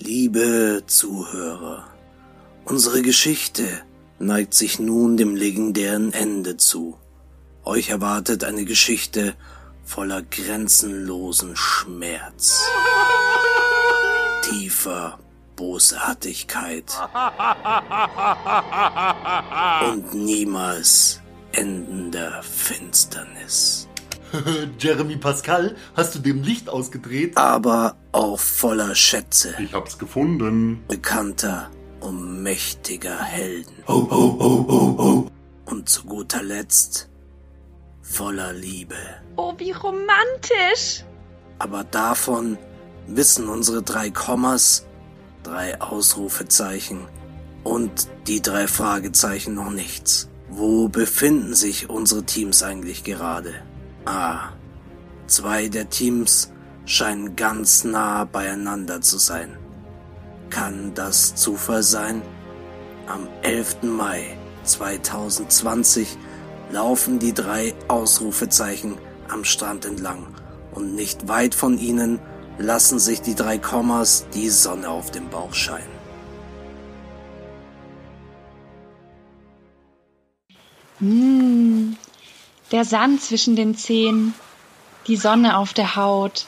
Liebe Zuhörer, unsere Geschichte neigt sich nun dem legendären Ende zu. Euch erwartet eine Geschichte voller grenzenlosen Schmerz, tiefer Bosartigkeit und niemals endender Finsternis. Jeremy Pascal, hast du dem Licht ausgedreht? aber auch voller Schätze, Ich hab's gefunden. bekannter und mächtiger Helden Ho, ho, ho, ho, ho. und zu guter Letzt voller Liebe. Oh, wie romantisch. Aber davon wissen unsere drei Kommas, drei Ausrufezeichen und die drei Fragezeichen noch nichts. Wo befinden sich unsere Teams eigentlich gerade? Ah, zwei der Teams scheinen ganz nah beieinander zu sein. Kann das Zufall sein? Am 11. Mai 2020 laufen die drei Ausrufezeichen am Strand entlang und nicht weit von ihnen lassen sich die drei Kommas die Sonne auf dem Bauch scheinen. Hm, der Sand zwischen den Zehen, die Sonne auf der Haut,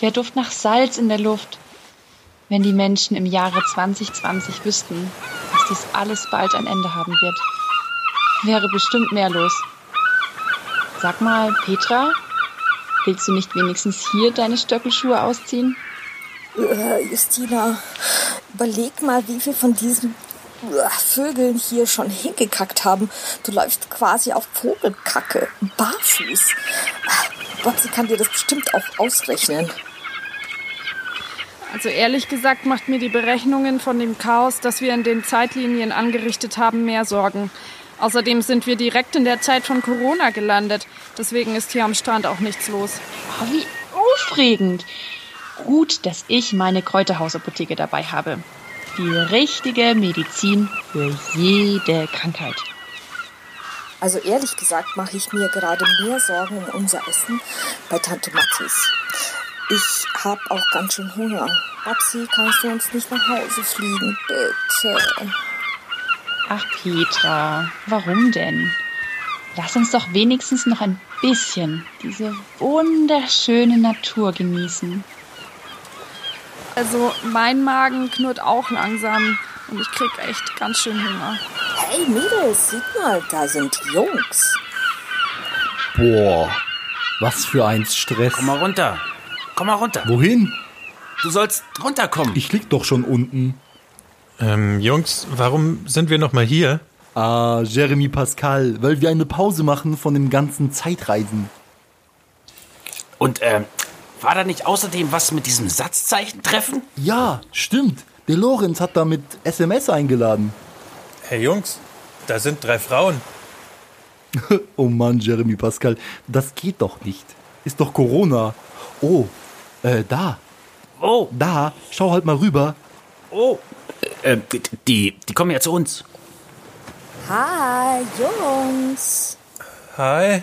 der Duft nach Salz in der Luft. Wenn die Menschen im Jahre 2020 wüssten, dass dies alles bald ein Ende haben wird, wäre bestimmt mehr los. Sag mal, Petra, willst du nicht wenigstens hier deine Stöckelschuhe ausziehen? Äh, Justina, überleg mal, wie viel von diesen äh, Vögeln hier schon hingekackt haben. Du läufst quasi auf Vogelkacke, barfuß. Babsi kann dir das bestimmt auch ausrechnen. Also ehrlich gesagt macht mir die Berechnungen von dem Chaos, das wir in den Zeitlinien angerichtet haben, mehr Sorgen. Außerdem sind wir direkt in der Zeit von Corona gelandet. Deswegen ist hier am Strand auch nichts los. Oh, wie aufregend. Gut, dass ich meine Kräuterhausapotheke dabei habe. Die richtige Medizin für jede Krankheit. Also ehrlich gesagt mache ich mir gerade mehr Sorgen um unser Essen bei Tante Mathis. Ich habe auch ganz schön Hunger. Babsi, kannst du uns nicht nach Hause fliegen, bitte? Ach, Petra, warum denn? Lass uns doch wenigstens noch ein bisschen diese wunderschöne Natur genießen. Also mein Magen knurrt auch langsam und ich krieg echt ganz schön Hunger. Hey Mädels, sieht mal, da sind Jungs. Boah, was für ein Stress. Komm mal runter. Komm mal runter. Wohin? Du sollst runterkommen. Ich lieg doch schon unten. Ähm, Jungs, warum sind wir noch mal hier? Ah, Jeremy Pascal, weil wir eine Pause machen von dem ganzen Zeitreisen. Und ähm, war da nicht außerdem was mit diesem Satzzeichen-Treffen? Ja, stimmt. Der Lorenz hat da mit SMS eingeladen. Hey Jungs, da sind drei Frauen. Oh Mann, Jeremy Pascal, das geht doch nicht. Ist doch Corona. Oh, äh, da, Oh, da, schau halt mal rüber. oh. Äh, die, die kommen ja zu uns. Hi, Jungs. Hi.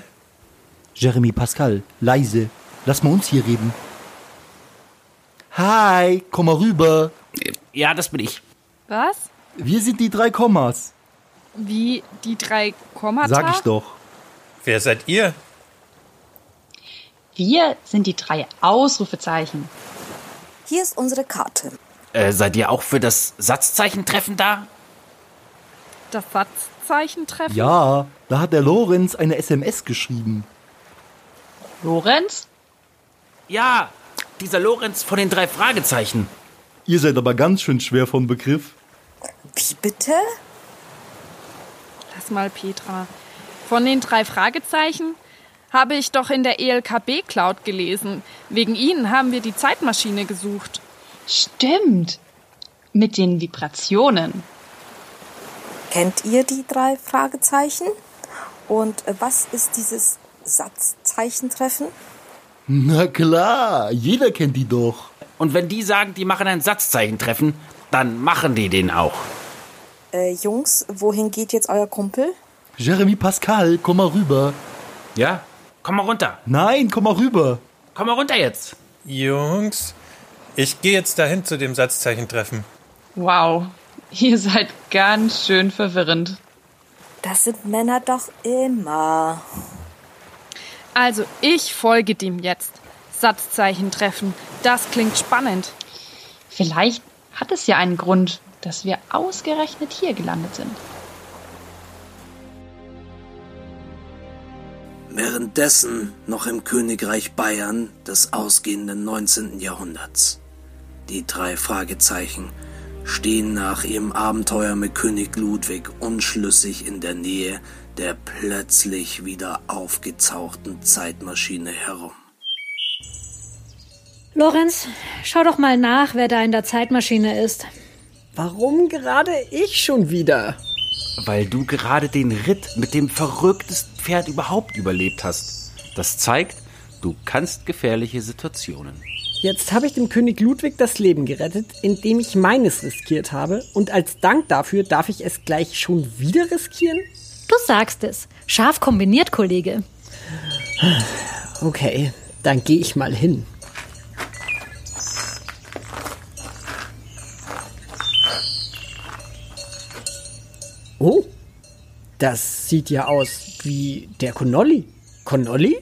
Jeremy Pascal, leise. Lass mal uns hier reden. Hi, komm mal rüber. Ja, das bin ich. Was? Wir sind die drei Kommas. Wie die drei Kommata? Sag ich doch. Wer seid ihr? Wir sind die drei Ausrufezeichen. Hier ist unsere Karte. Äh, seid ihr auch für das Satzzeichen-Treffen da? Das Satzzeichen-Treffen? Ja, da hat der Lorenz eine SMS geschrieben. Lorenz? Ja, dieser Lorenz von den drei Fragezeichen. Ihr seid aber ganz schön schwer von Begriff. Wie bitte? Lass mal, Petra. Von den drei Fragezeichen habe ich doch in der E ELKB-Cloud gelesen. Wegen ihnen haben wir die Zeitmaschine gesucht. Stimmt. Mit den Vibrationen. Kennt ihr die drei Fragezeichen? Und äh, was ist dieses Satzzeichentreffen? Na klar, jeder kennt die doch. Und wenn die sagen, die machen ein Satzzeichen-Treffen, dann machen die den auch. Äh, Jungs, wohin geht jetzt euer Kumpel? Jeremy Pascal, komm mal rüber. Ja? Komm mal runter. Nein, komm mal rüber. Komm mal runter jetzt. Jungs, Ich gehe jetzt dahin zu dem Satzzeichentreffen. Wow, ihr seid ganz schön verwirrend. Das sind Männer doch immer. Also, ich folge dem jetzt. Satzzeichen treffen. Das klingt spannend. Vielleicht hat es ja einen Grund, dass wir ausgerechnet hier gelandet sind. Währenddessen noch im Königreich Bayern des ausgehenden 19. Jahrhunderts. Die drei Fragezeichen stehen nach ihrem Abenteuer mit König Ludwig unschlüssig in der Nähe der plötzlich wieder aufgezauchten Zeitmaschine herum. Lorenz, schau doch mal nach, wer da in der Zeitmaschine ist. Warum gerade ich schon wieder? Weil du gerade den Ritt mit dem verrücktesten Pferd überhaupt überlebt hast. Das zeigt, du kannst gefährliche Situationen. Jetzt habe ich dem König Ludwig das Leben gerettet, indem ich meines riskiert habe. Und als Dank dafür darf ich es gleich schon wieder riskieren? Du sagst es. Scharf kombiniert, Kollege. Okay, dann gehe ich mal hin. Oh, das sieht ja aus wie der Connolly. Connolly?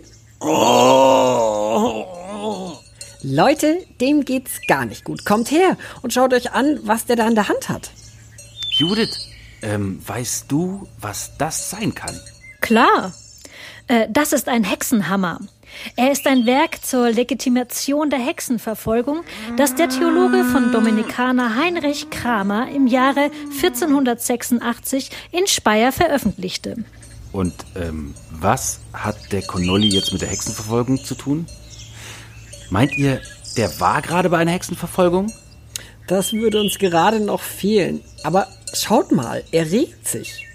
Leute, dem geht's gar nicht gut. Kommt her und schaut euch an, was der da in der Hand hat. Judith, ähm, weißt du, was das sein kann? Klar. Äh, das ist ein Hexenhammer. Er ist ein Werk zur Legitimation der Hexenverfolgung, das der Theologe von Dominikaner Heinrich Kramer im Jahre 1486 in Speyer veröffentlichte. Und ähm, was hat der Connolly jetzt mit der Hexenverfolgung zu tun? Meint ihr, der war gerade bei einer Hexenverfolgung? Das würde uns gerade noch fehlen. Aber schaut mal, er regt sich.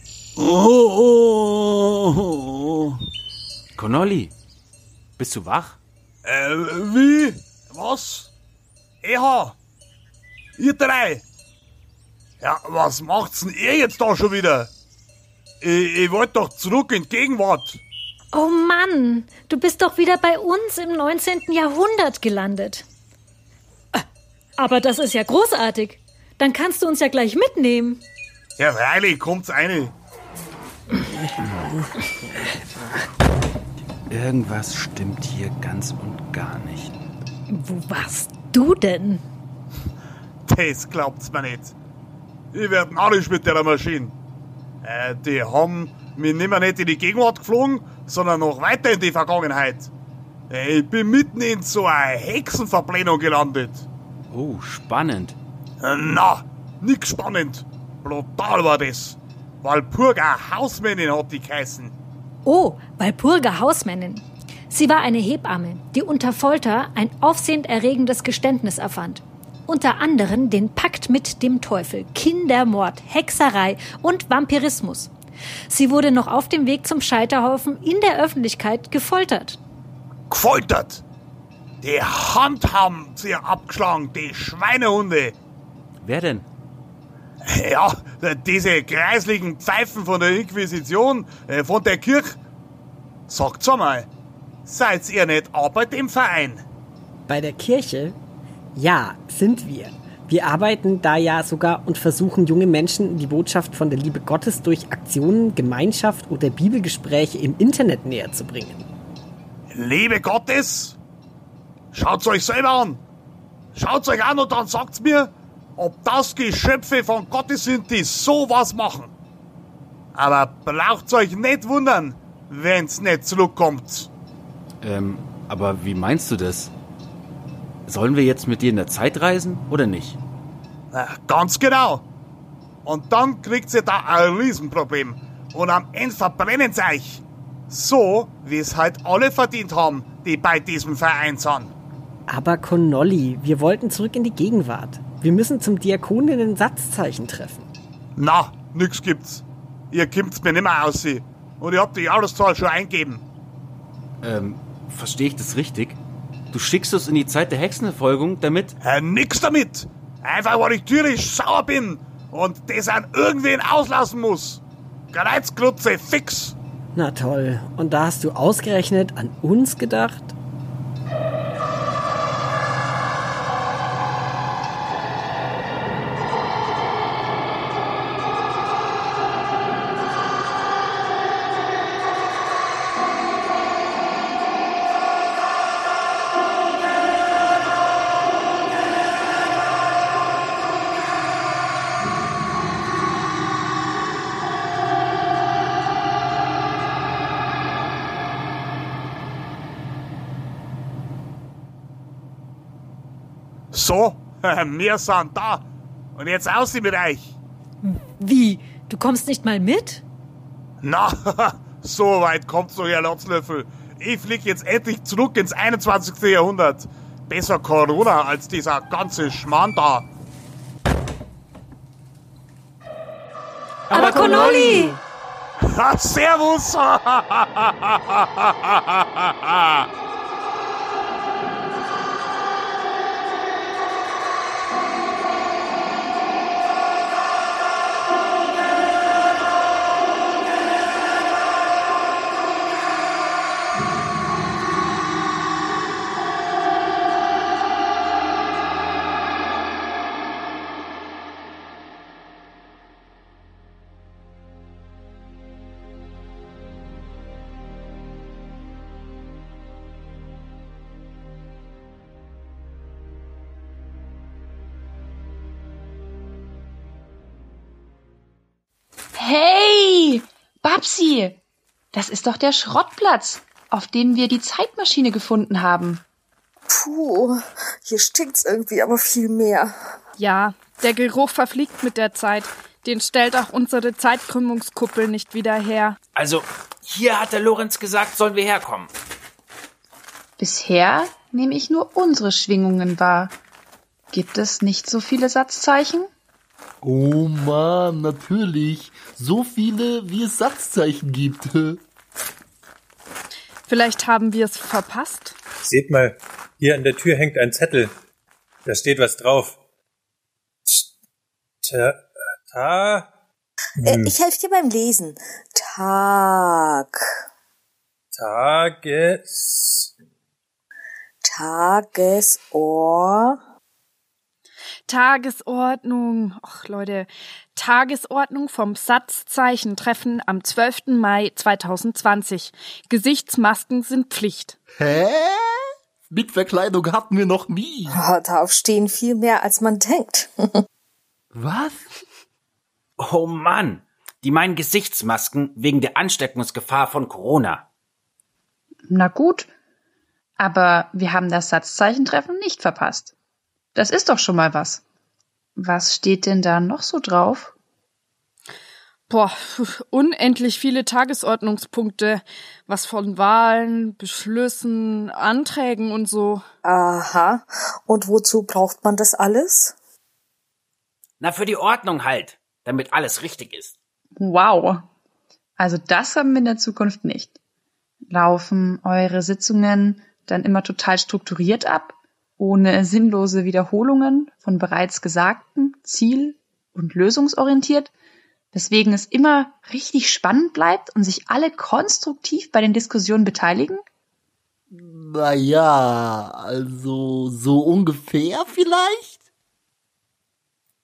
Connolly, bist du wach? Äh, wie? Was? Eha? Ihr drei? Ja, was macht's denn ihr jetzt da schon wieder? Ich, ich wollte doch zurück in die Gegenwart. Oh Mann, du bist doch wieder bei uns im 19. Jahrhundert gelandet. Aber das ist ja großartig. Dann kannst du uns ja gleich mitnehmen. Ja, freilich, kommt's eine. Irgendwas stimmt hier ganz und gar nicht. Wo warst du denn? Das glaubt's mir nicht. Ich werd narrisch mit der Maschine. Äh, die haben mich nimmer nicht in die Gegenwart geflogen, sondern noch weiter in die Vergangenheit. Äh, Ich bin mitten in so einer Hexenverblendung gelandet. Oh, spannend. Äh, Na, nix spannend. Brutal war das. Walpurga Hausmännin hat die geheißen. Oh, Walpurga Hausmännin. Sie war eine Hebamme, die unter Folter ein aufsehenerregendes Geständnis erfand. Unter anderem den Pakt mit dem Teufel, Kindermord, Hexerei und Vampirismus. Sie wurde noch auf dem Weg zum Scheiterhaufen in der Öffentlichkeit gefoltert. Gefoltert! Die Hand haben sie abgeschlagen, die Schweinehunde. Wer denn? Ja, diese kreislichen Pfeifen von der Inquisition, äh, von der Kirche. Sagt's einmal, seid ihr nicht auch bei dem Verein? Bei der Kirche? Ja, sind wir. Wir arbeiten da ja sogar und versuchen junge Menschen die Botschaft von der Liebe Gottes durch Aktionen, Gemeinschaft oder Bibelgespräche im Internet näher zu bringen. Liebe Gottes, schaut's euch selber an. Schaut's euch an und dann sagt's mir, ob das Geschöpfe von Gottes sind, die sowas machen. Aber braucht's euch nicht wundern, wenn's nicht zurückkommt. Ähm, aber wie meinst du das? Sollen wir jetzt mit dir in der Zeit reisen oder nicht? Na, ganz genau. Und dann kriegt ihr da ein Riesenproblem. Und am Ende verbrennen sie euch. So, wie es halt alle verdient haben, die bei diesem Verein sind. Aber Connolly, wir wollten zurück in die Gegenwart. Wir müssen zum Diakoninnen Satzzeichen treffen. Na, nix gibt's. Ihr kommt's mir nimmer aus. Und ihr habt die Jahreszahl schon eingeben. Ähm, verstehe ich das richtig? Du schickst uns in die Zeit der Hexenverfolgung, damit... Äh, nix damit. Einfach, weil ich tierisch sauer bin und das an irgendwen auslassen muss. Kreuzklutze fix. Na toll. Und da hast du ausgerechnet an uns gedacht? Wir sind da. Und jetzt aus mit euch. Wie? Du kommst nicht mal mit? Na, so weit kommt's doch, Herr Lotzlöffel. Ich flieg jetzt endlich zurück ins 21. Jahrhundert. Besser Corona als dieser ganze Schmarrn da. Aber Connolly! Servus! ist doch der Schrottplatz, auf dem wir die Zeitmaschine gefunden haben. Puh, hier stinkt's irgendwie aber viel mehr. Ja, der Geruch verfliegt mit der Zeit. Den stellt auch unsere Zeitkrümmungskuppel nicht wieder her. Also, hier hat der Lorenz gesagt, sollen wir herkommen. Bisher nehme ich nur unsere Schwingungen wahr. Gibt es nicht so viele Satzzeichen? Oh Mann, natürlich. So viele, wie es Satzzeichen gibt. Vielleicht haben wir es verpasst. Seht mal, hier an der Tür hängt ein Zettel. Da steht was drauf. Ta, ta, Äh, ich helfe dir beim Lesen. Tag. Tages, Tagesohr. Tagesordnung. Och, Leute. Tagesordnung vom Satzzeichentreffen am 12. Mai 2020. Gesichtsmasken sind Pflicht. Hä? Mit Verkleidung hatten wir noch nie. Oh, darauf stehen viel mehr, als man denkt. Was? Oh Mann, die meinen Gesichtsmasken wegen der Ansteckungsgefahr von Corona. Na gut, aber wir haben das Satzzeichentreffen nicht verpasst. Das ist doch schon mal was. Was steht denn da noch so drauf? Boah, unendlich viele Tagesordnungspunkte. Was von Wahlen, Beschlüssen, Anträgen und so. Aha. Und wozu braucht man das alles? Na, für die Ordnung halt, damit alles richtig ist. Wow. Also das haben wir in der Zukunft nicht. Laufen eure Sitzungen dann immer total strukturiert ab, ohne sinnlose Wiederholungen von bereits Gesagten, ziel- und lösungsorientiert, weswegen es immer richtig spannend bleibt und sich alle konstruktiv bei den Diskussionen beteiligen? Naja, also so ungefähr vielleicht?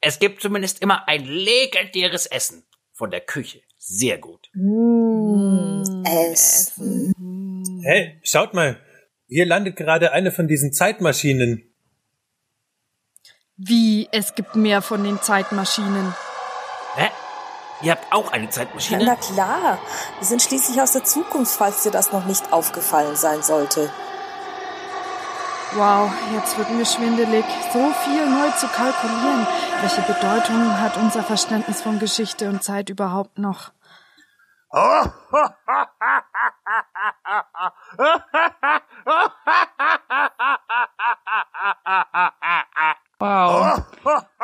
Es gibt zumindest immer ein legendäres Essen von der Küche. Sehr gut. Mmh, Essen. Hey, schaut mal. Hier landet gerade eine von diesen Zeitmaschinen. Wie, es gibt mehr von den Zeitmaschinen. Hä? Ihr habt auch eine Na Zeitmaschine? klar, wir sind schließlich aus der Zukunft, falls dir das noch nicht aufgefallen sein sollte. Wow, jetzt wird mir schwindelig. So viel neu zu kalkulieren. Welche Bedeutung hat unser Verständnis von Geschichte und Zeit überhaupt noch? Wow.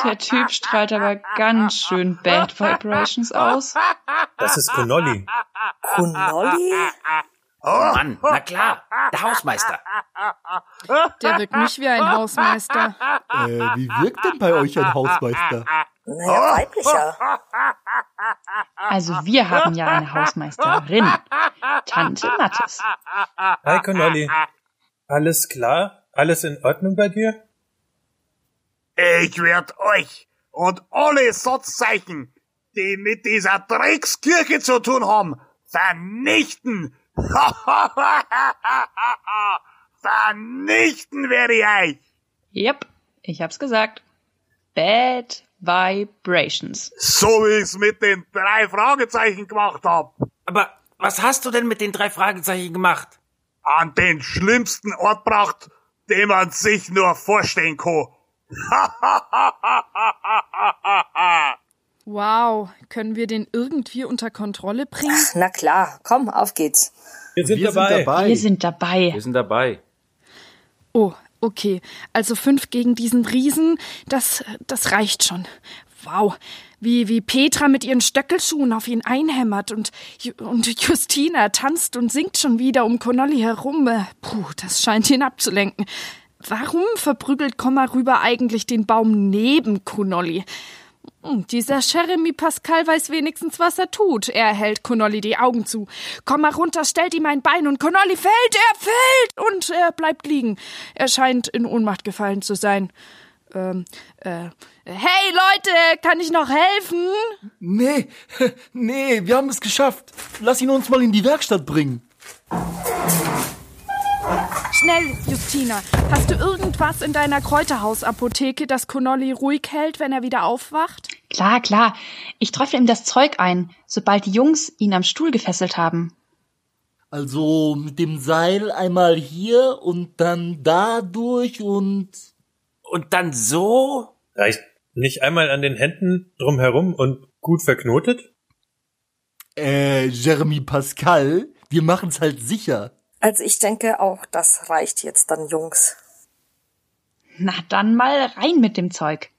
Der Typ strahlt aber ganz schön Bad Vibrations aus. Das ist Connolly. Connolly? Oh Mann, na klar, der Hausmeister. Der wirkt nicht wie ein Hausmeister. Äh, wie wirkt denn bei euch ein Hausmeister? Naja, weiblicher. Also wir haben ja eine Hausmeisterin. Tante Mattes. Hi Connolly. Alles klar? Alles in Ordnung bei dir? Ich werd euch und alle Satzzeichen, die mit dieser Dreckskirche zu tun haben, vernichten. vernichten werde ich euch. Yep, ich hab's gesagt. Bad Vibrations. So wie ich's mit den drei Fragezeichen gemacht hab. Aber was hast du denn mit den drei Fragezeichen gemacht? An den schlimmsten Ort bracht, den man sich nur vorstellen kann. Wow, können wir den irgendwie unter Kontrolle bringen? Na klar, komm, auf geht's. Wir sind Wir dabei. sind dabei. Wir sind dabei. Wir sind dabei. Oh, okay. Also fünf gegen diesen Riesen, das, das reicht schon. Wow. Wie, wie Petra mit ihren Stöckelschuhen auf ihn einhämmert und, und Justina tanzt und singt schon wieder um Connolly herum. Äh, Puh, das scheint ihn abzulenken. Warum verprügelt Komma rüber eigentlich den Baum neben Connolly? Hm, Dieser Jeremy Pascal weiß wenigstens, was er tut. Er hält Connolly die Augen zu. Komm mal runter, stellt ihm ein Bein und Connolly fällt, er fällt und er bleibt liegen. Er scheint in Ohnmacht gefallen zu sein. Ähm, äh, hey Leute, kann ich noch helfen? Nee, nee, wir haben es geschafft. Lass ihn uns mal in die Werkstatt bringen. Schnell, Justina, hast du irgendwas in deiner Kräuterhausapotheke, das Connolly ruhig hält, wenn er wieder aufwacht? Klar, klar. Ich träufle ihm das Zeug ein, sobald die Jungs ihn am Stuhl gefesselt haben. Also mit dem Seil einmal hier und dann da durch und... Und dann so? Reicht nicht einmal an den Händen drumherum und gut verknotet? Äh, Jeremy Pascal, wir machen's halt sicher. Also ich denke auch, das reicht jetzt dann, Jungs. Na dann mal rein mit dem Zeug.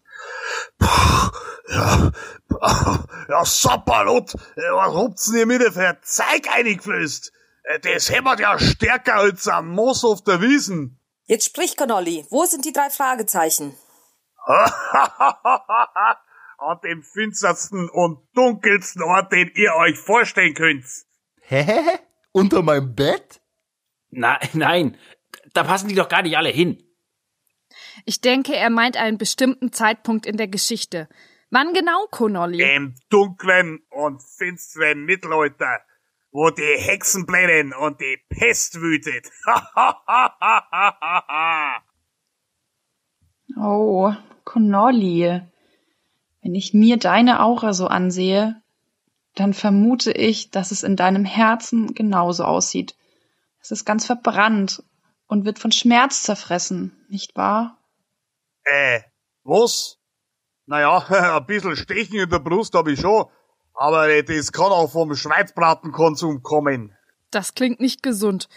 Ja, ja, Sapperlot, was habt's denn mir für ein Zeug eingeflößt? Äh, Das hämmert ja stärker als ein Moos auf der Wiesen. Jetzt sprich, Connolly. Wo sind die drei Fragezeichen? An dem finstersten und dunkelsten Ort, den ihr euch vorstellen könnt. Hä? Unter meinem Bett? Na, nein, da passen die doch gar nicht alle hin. Ich denke, er meint einen bestimmten Zeitpunkt in der Geschichte. Wann genau, Connolly? Im dunklen und finsteren Mittelalter, wo die Hexen brennen und die Pest wütet. Oh, Connolly. Wenn ich mir deine Aura so ansehe, dann vermute ich, dass es in deinem Herzen genauso aussieht. Es ist ganz verbrannt und wird von Schmerz zerfressen, nicht wahr? Äh, was? Naja, ein bisschen Stechen in der Brust hab ich schon, aber das kann auch vom Schweizbratenkonsum kommen. Das klingt nicht gesund.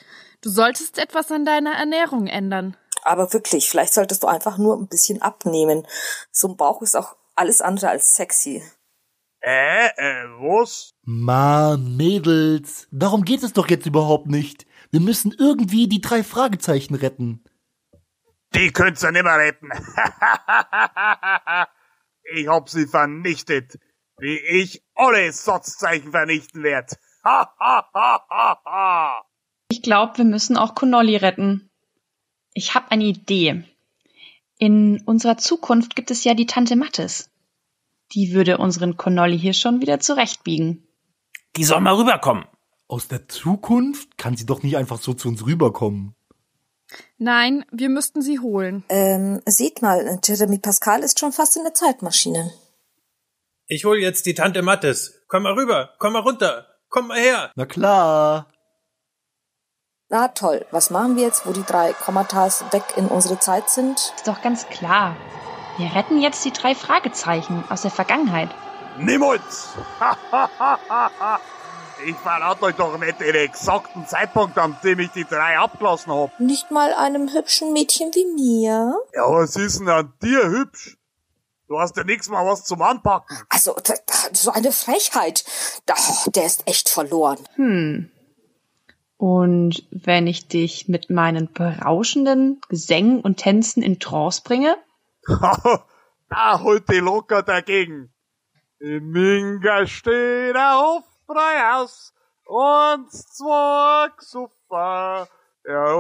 Du solltest etwas an deiner Ernährung ändern. Aber wirklich, vielleicht solltest du einfach nur ein bisschen abnehmen. So ein Bauch ist auch alles andere als sexy. Äh, äh, was? Mann, Mädels, darum geht es doch jetzt überhaupt nicht. Wir müssen irgendwie die drei Fragezeichen retten. Die könnt's ja nimmer retten. ich hab sie vernichtet, wie ich alle Satzzeichen vernichten werd. Ich glaube, wir müssen auch Connolly retten. Ich habe eine Idee. In unserer Zukunft gibt es ja die Tante Mattes. Die würde unseren Connolly hier schon wieder zurechtbiegen. Die soll mal rüberkommen. Aus der Zukunft kann sie doch nicht einfach so zu uns rüberkommen. Nein, wir müssten sie holen. Ähm, seht mal, Jeremy Pascal ist schon fast in der Zeitmaschine. Ich hol jetzt die Tante Mattes. Komm mal rüber, komm mal runter, komm mal her. Na klar. Na toll, was machen wir jetzt, wo die drei Kommatas weg in unsere Zeit sind? Ist doch ganz klar. Wir retten jetzt die drei Fragezeichen aus der Vergangenheit. Niemals! ich verrate euch doch nicht den exakten Zeitpunkt, an dem ich die drei abgelassen hab. Nicht mal einem hübschen Mädchen wie mir? Ja, was ist denn an dir hübsch? Du hast ja nix mal was zum Anpacken. Also, so eine Frechheit. Da, der ist echt verloren. Hm. Und wenn ich dich mit meinen berauschenden Gesängen und Tänzen in Trance bringe? da holt die locker dagegen. Im Minga steht auf Breihaus und zwei Sofa. Ja.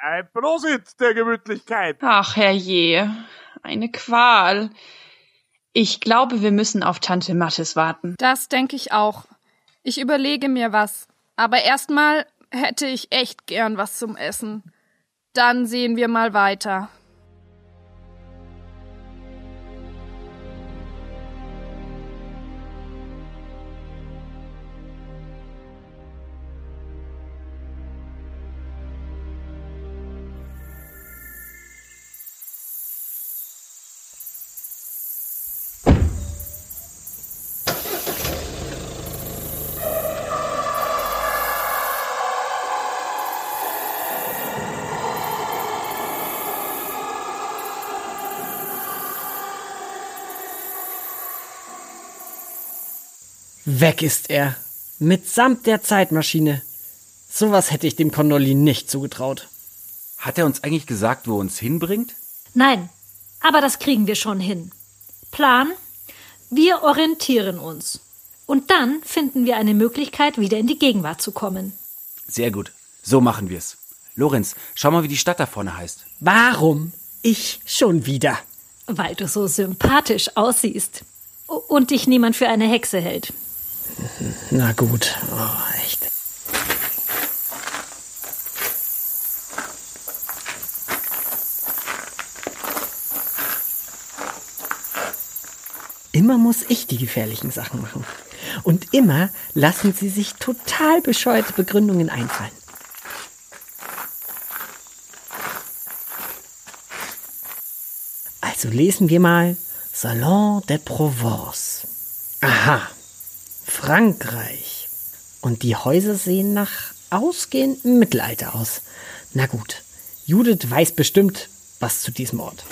Ein Prosit der Gemütlichkeit. Ach, herrje. Eine Qual. Ich glaube, wir müssen auf Tante Mattes warten. Das denke ich auch. Ich überlege mir was. Aber erstmal hätte ich echt gern was zum Essen. Dann sehen wir mal weiter. Weg ist er. Mitsamt der Zeitmaschine. Sowas hätte ich dem Connolly nicht zugetraut. Hat er uns eigentlich gesagt, wo er uns hinbringt? Nein, aber das kriegen wir schon hin. Plan? Wir orientieren uns. Und dann finden wir eine Möglichkeit, wieder in die Gegenwart zu kommen. Sehr gut. So machen wir's. Lorenz, schau mal, wie die Stadt da vorne heißt. Warum? Ich schon wieder. Weil du so sympathisch aussiehst. Und dich niemand für eine Hexe hält. Na gut, oh, echt. Immer muss ich die gefährlichen Sachen machen. Und immer lassen sie sich total bescheuerte Begründungen einfallen. Also lesen wir mal Salon de Provence. Aha, Frankreich. Und die Häuser sehen nach ausgehendem Mittelalter aus. Na gut, Judith weiß bestimmt was zu diesem Ort.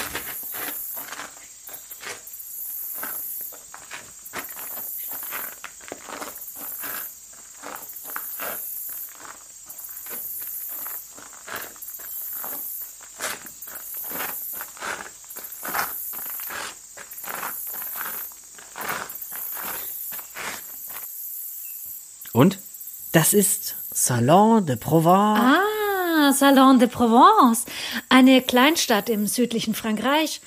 Und? Das ist Salon de Provence. Ah, Salon de Provence. Eine Kleinstadt im südlichen Frankreich.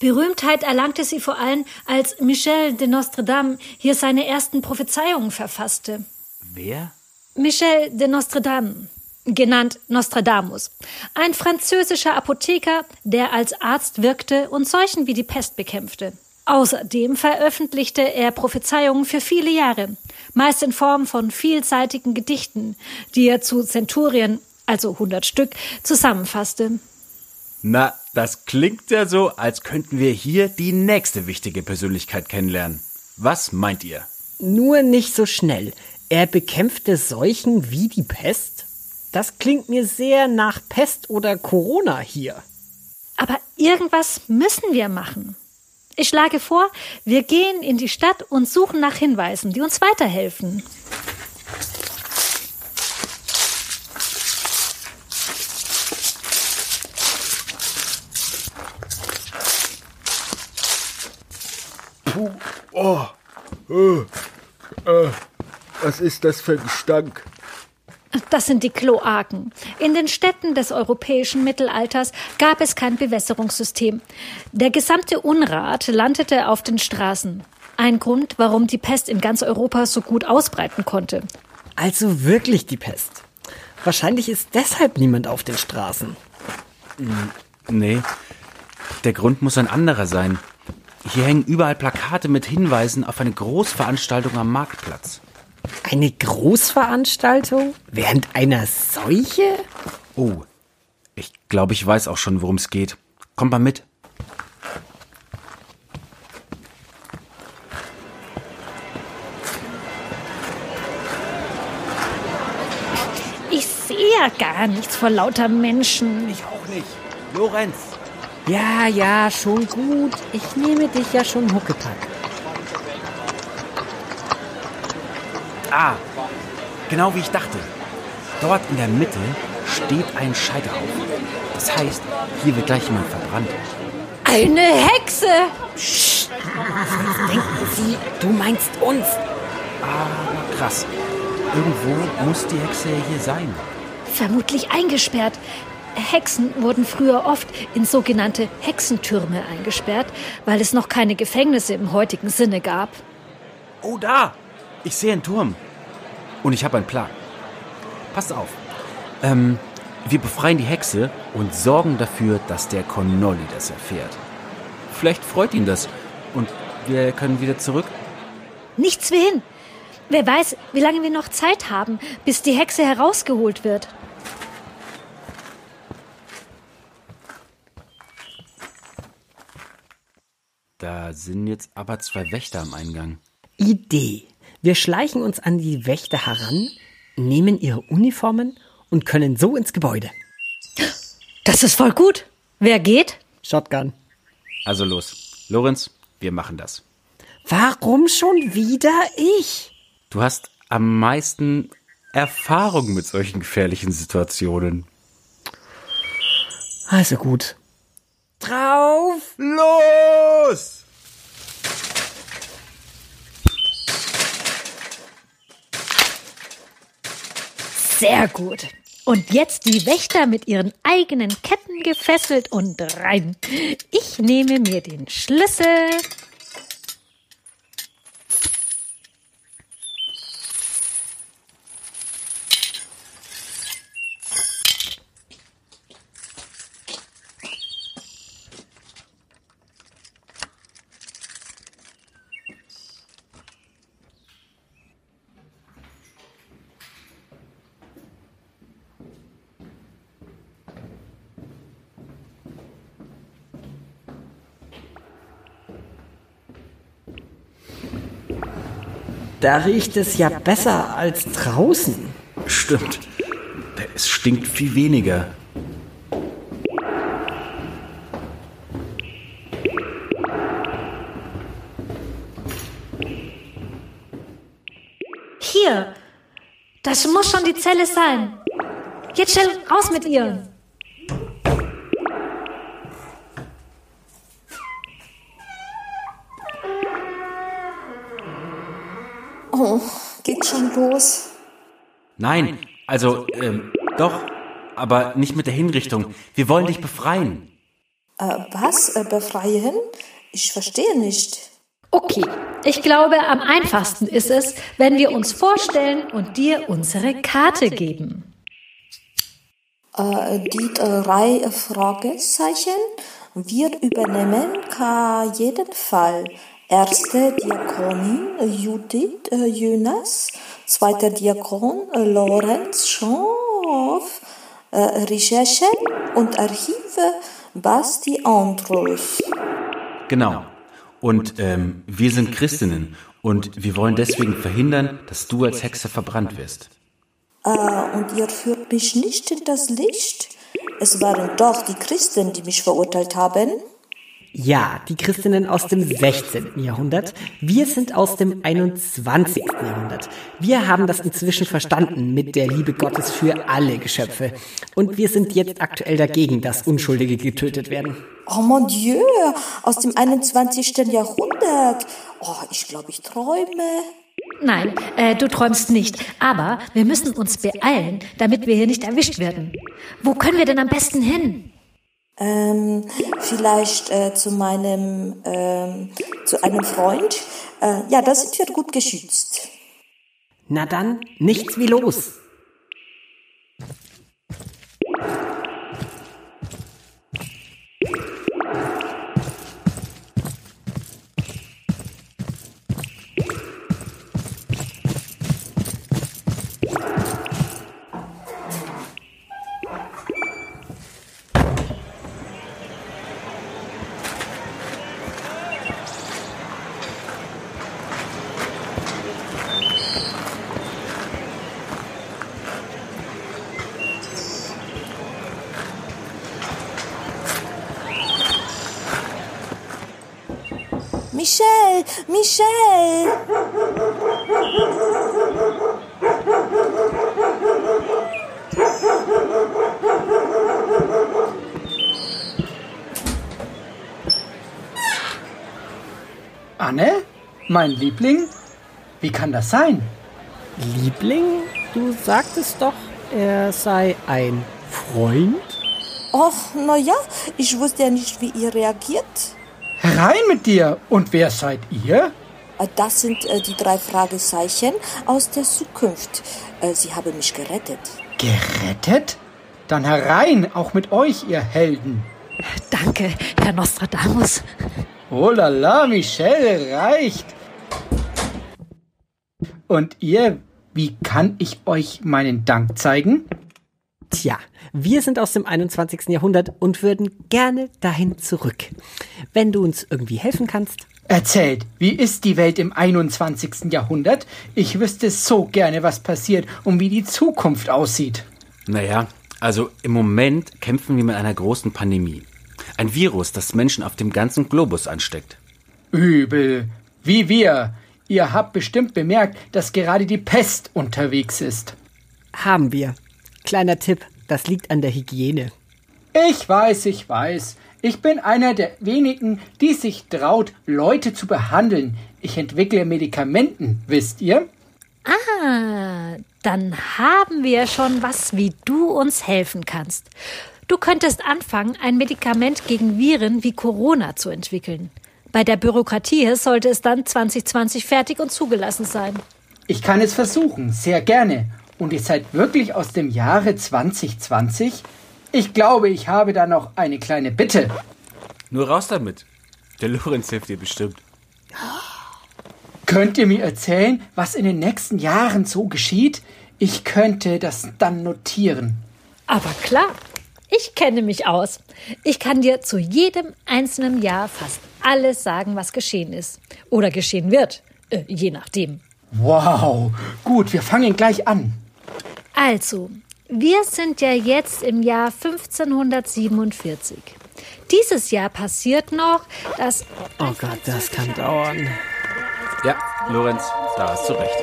Berühmtheit erlangte sie vor allem, als Michel de Nostredame hier seine ersten Prophezeiungen verfasste. Wer? Michel de Nostredame, genannt Nostradamus. Ein französischer Apotheker, der als Arzt wirkte und Seuchen wie die Pest bekämpfte. Außerdem veröffentlichte er Prophezeiungen für viele Jahre, meist in Form von vielseitigen Gedichten, die er zu Zenturien, also 100 Stück, zusammenfasste. Na, das klingt ja so, als könnten wir hier die nächste wichtige Persönlichkeit kennenlernen. Was meint ihr? Nur nicht so schnell. Er bekämpfte Seuchen wie die Pest? Das klingt mir sehr nach Pest oder Corona hier. Aber irgendwas müssen wir machen. Ich schlage vor, wir gehen in die Stadt und suchen nach Hinweisen, die uns weiterhelfen. Puh, oh, äh, äh, was ist das für ein Gestank? Das sind die Kloaken. In den Städten des europäischen Mittelalters gab es kein Bewässerungssystem. Der gesamte Unrat landete auf den Straßen. Ein Grund, warum die Pest in ganz Europa so gut ausbreiten konnte. Also wirklich die Pest. Wahrscheinlich ist deshalb niemand auf den Straßen. Nee, der Grund muss ein anderer sein. Hier hängen überall Plakate mit Hinweisen auf eine Großveranstaltung am Marktplatz. Eine Großveranstaltung? Während einer Seuche? Oh, ich glaube, ich weiß auch schon, worum es geht. Kommt mal mit. Ich sehe ja gar nichts vor lauter Menschen. Ich auch nicht. Lorenz. Ja, ja, schon gut. Ich nehme dich ja schon Huckepack. Ah, genau wie ich dachte. Dort in der Mitte steht ein Scheiterhaufen. Das heißt, hier wird gleich jemand verbrannt. Eine Hexe! Psst. Jetzt denken sie, du meinst uns. Aber krass. Irgendwo muss die Hexe ja hier sein. Vermutlich eingesperrt. Hexen wurden früher oft in sogenannte Hexentürme eingesperrt, weil es noch keine Gefängnisse im heutigen Sinne gab. Oh, da! Ich sehe einen Turm. Und ich habe einen Plan. Passt auf. Ähm, wir befreien die Hexe und sorgen dafür, dass der Connolly das erfährt. Vielleicht freut ihn das und wir können wieder zurück. Nichts wie hin. Wer weiß, wie lange wir noch Zeit haben, bis die Hexe herausgeholt wird. Da sind jetzt aber zwei Wächter am Eingang. Idee. Wir schleichen uns an die Wächter heran, nehmen ihre Uniformen und können so ins Gebäude. Das ist voll gut. Wer geht? Shotgun. Also los. Lorenz, wir machen das. Warum schon wieder ich? Du hast am meisten Erfahrung mit solchen gefährlichen Situationen. Also gut. Drauf! Los! Sehr gut. Und jetzt die Wächter mit ihren eigenen Ketten gefesselt und rein. Ich nehme mir den Schlüssel. Da riecht es ja besser als draußen. Stimmt. Es stinkt viel weniger. Hier. Das muss schon die Zelle sein. Jetzt schnell raus mit ihr. Los. Nein, also, ähm, doch, aber nicht mit der Hinrichtung. Wir wollen dich befreien. Äh, was? Äh, befreien? Ich verstehe nicht. Okay, ich glaube, am einfachsten ist es, wenn wir uns vorstellen und dir unsere Karte geben. Äh, die drei Fragezeichen. Wir übernehmen ka jeden Fall. Erste Diakonin äh, Judith äh, Jonas, zweiter Diakon äh, Lorenz Schoff, Recherche und Archive Basti Andros. Genau. Und ähm, wir sind Christinnen und wir wollen deswegen verhindern, dass du als Hexe verbrannt wirst. Äh, und ihr führt mich nicht in das Licht? Es waren doch die Christen, die mich verurteilt haben. Ja, die Christinnen aus dem 16. Jahrhundert. Wir sind aus dem 21. Jahrhundert. Wir haben das inzwischen verstanden mit der Liebe Gottes für alle Geschöpfe. Und wir sind jetzt aktuell dagegen, dass Unschuldige getötet werden. Oh mon Dieu, aus dem 21. Jahrhundert. Oh, ich glaube, ich träume. Nein, äh, du träumst nicht. Aber wir müssen uns beeilen, damit wir hier nicht erwischt werden. Wo können wir denn am besten hin? Ähm, vielleicht äh, zu meinem, ähm, zu einem Freund. Äh, ja, da sind wir gut geschützt. Na dann, nichts wie los. Michel, Michel. Anne? Mein Liebling? Wie kann das sein? Liebling? Du sagtest doch, er sei ein Freund? Och, na ja, ich wusste ja nicht, wie ihr reagiert. Herein mit dir! Und wer seid ihr? Äh, Das sind äh, die drei Fragezeichen aus der Zukunft. Äh, Sie haben mich gerettet. Gerettet? Dann herein, auch mit euch, ihr Helden. Danke, Herr Nostradamus. Oh la la, Michelle, reicht. Und ihr, wie kann ich euch meinen Dank zeigen? Tja, wir sind aus dem 21. Jahrhundert und würden gerne dahin zurück. Wenn du uns irgendwie helfen kannst. Erzählt, wie ist die Welt im 21. Jahrhundert? Ich wüsste so gerne, was passiert und wie die Zukunft aussieht. Naja, also im Moment kämpfen wir mit einer großen Pandemie. Ein Virus, das Menschen auf dem ganzen Globus ansteckt. Übel. Wie wir. Ihr habt bestimmt bemerkt, dass gerade die Pest unterwegs ist. Haben wir. Kleiner Tipp, das liegt an der Hygiene. Ich weiß, ich weiß. Ich bin einer der wenigen, die sich traut, Leute zu behandeln. Ich entwickle Medikamenten, wisst ihr? Ah, dann haben wir schon was, wie du uns helfen kannst. Du könntest anfangen, ein Medikament gegen Viren wie Corona zu entwickeln. Bei der Bürokratie sollte es dann 2020 fertig und zugelassen sein. Ich kann es versuchen, sehr gerne. Und ihr seid wirklich aus dem Jahre 2020? Ich glaube, ich habe da noch eine kleine Bitte. Nur raus damit. Der Lorenz hilft dir bestimmt. Könnt ihr mir erzählen, was in den nächsten Jahren so geschieht? Ich könnte das dann notieren. Aber klar, ich kenne mich aus. Ich kann dir zu jedem einzelnen Jahr fast alles sagen, was geschehen ist. Oder geschehen wird. Äh, je nachdem. Wow, gut, wir fangen gleich an. Also, wir sind ja jetzt im Jahr 1547. Dieses Jahr passiert noch, dass. Oh Gott, das kann dauern. Ja, Lorenz, da hast du recht.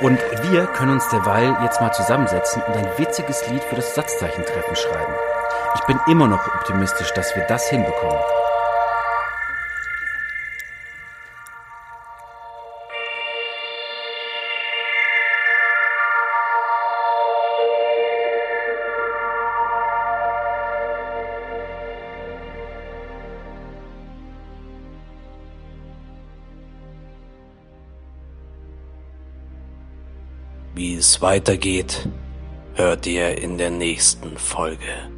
Und wir können uns derweil jetzt mal zusammensetzen und ein witziges Lied für das Satzzeichentreffen schreiben. Ich bin immer noch optimistisch, dass wir das hinbekommen. Wie es weitergeht, hört ihr in der nächsten Folge.